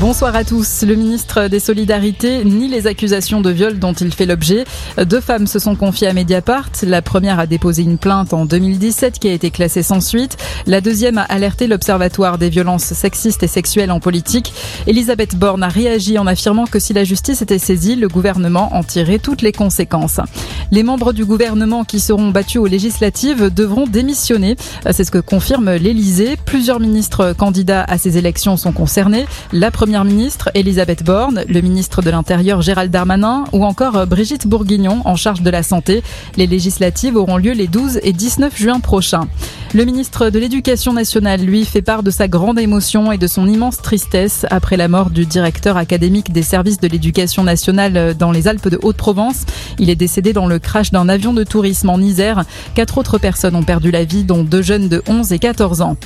Bonsoir à tous. Le ministre des Solidarités nie les accusations de viol dont il fait l'objet. Deux femmes se sont confiées à Mediapart. La première a déposé une plainte en 2017 qui a été classée sans suite. La deuxième a alerté l'Observatoire des violences sexistes et sexuelles en politique. Elisabeth Borne a réagi en affirmant que si la justice était saisie, le gouvernement en tirerait toutes les conséquences. Les membres du gouvernement qui seront battus aux législatives devront démissionner. C'est ce que confirme l'Élysée. Plusieurs ministres candidats à ces élections sont concernés. La Première ministre Elisabeth Borne, le ministre de l'Intérieur Gérald Darmanin ou encore Brigitte Bourguignon en charge de la santé. Les législatives auront lieu les 12 et 19 juin prochains. Le ministre de l'Éducation nationale, lui, fait part de sa grande émotion et de son immense tristesse après la mort du directeur académique des services de l'éducation nationale dans les Alpes de Haute-Provence. Il est décédé dans le crash d'un avion de tourisme en Isère. Quatre autres personnes ont perdu la vie, dont deux jeunes de 11 et 14 ans.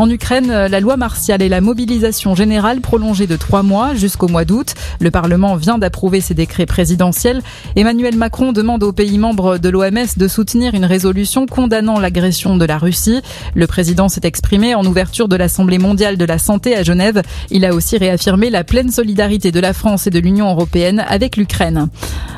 En Ukraine, la loi martiale et la mobilisation générale prolongée de trois mois jusqu'au mois d'août. Le Parlement vient d'approuver ces décrets présidentiels. Emmanuel Macron demande aux pays membres de l'OMS de soutenir une résolution condamnant l'agression de la Russie. Le président s'est exprimé en ouverture de l'Assemblée mondiale de la santé à Genève. Il a aussi réaffirmé la pleine solidarité de la France et de l'Union européenne avec l'Ukraine.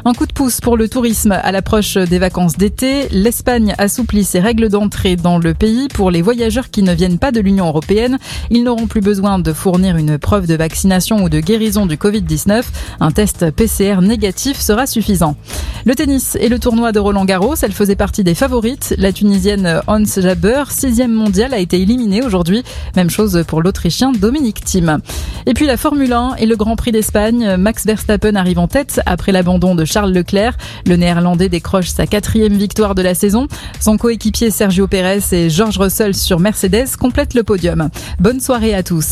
Un coup de pouce pour le tourisme à l'approche des vacances d'été. L'Espagne assouplit ses règles d'entrée dans le pays pour les voyageurs qui ne viennent pas de l'Union européenne. Ils n'auront plus besoin de fournir une preuve de vaccination ou de guérison du Covid-19. Un test PCR négatif sera suffisant. Le tennis et le tournoi de Roland Garros, elle faisait partie des favorites. La Tunisienne Hans Jaber, sixième mondiale, a été éliminée aujourd'hui. Même chose pour l'Autrichien Dominique Thiem. Et puis la Formule 1 et le Grand Prix d'Espagne. Max Verstappen arrive en tête après l'abandon de Charles Leclerc. Le néerlandais décroche sa quatrième victoire de la saison. Son coéquipier Sergio Pérez et George Russell sur Mercedes complètent le podium. Bonne soirée à tous.